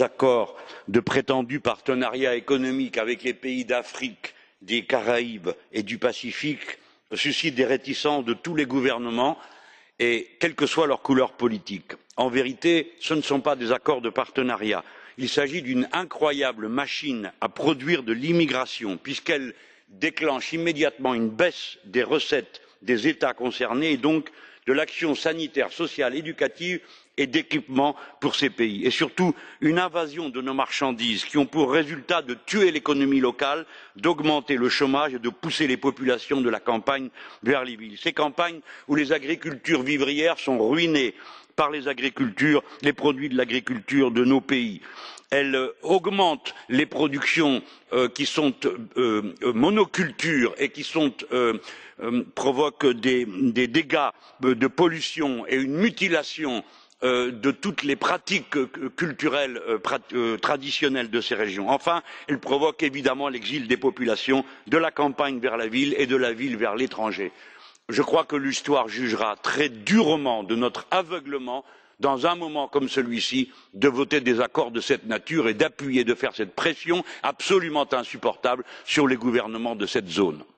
accords de prétendu partenariat économique avec les pays d'Afrique, des Caraïbes et du Pacifique suscitent des réticences de tous les gouvernements, et quelle que soit leur couleur politique. En vérité, ce ne sont pas des accords de partenariat, il s'agit d'une incroyable machine à produire de l'immigration, puisqu'elle déclenche immédiatement une baisse des recettes des États concernés et donc de l'action sanitaire, sociale, éducative et d'équipement pour ces pays, et surtout une invasion de nos marchandises qui ont pour résultat de tuer l'économie locale, d'augmenter le chômage et de pousser les populations de la campagne vers les villes. Ces campagnes où les agricultures vivrières sont ruinées par les agricultures, les produits de l'agriculture de nos pays. Elle euh, augmente les productions euh, qui sont euh, monocultures et qui provoquent des, dégâts de pollution et une mutilation de toutes les pratiques euh, culturelles euh, traditionnelles de ces régions. enfin elle provoque évidemment l'exil des populations de la campagne vers la ville et de la ville vers l'étranger. je crois que l'histoire jugera très durement de notre aveuglement dans un moment comme celui ci de voter des accords de cette nature et d'appuyer de faire cette pression absolument insupportable sur les gouvernements de cette zone.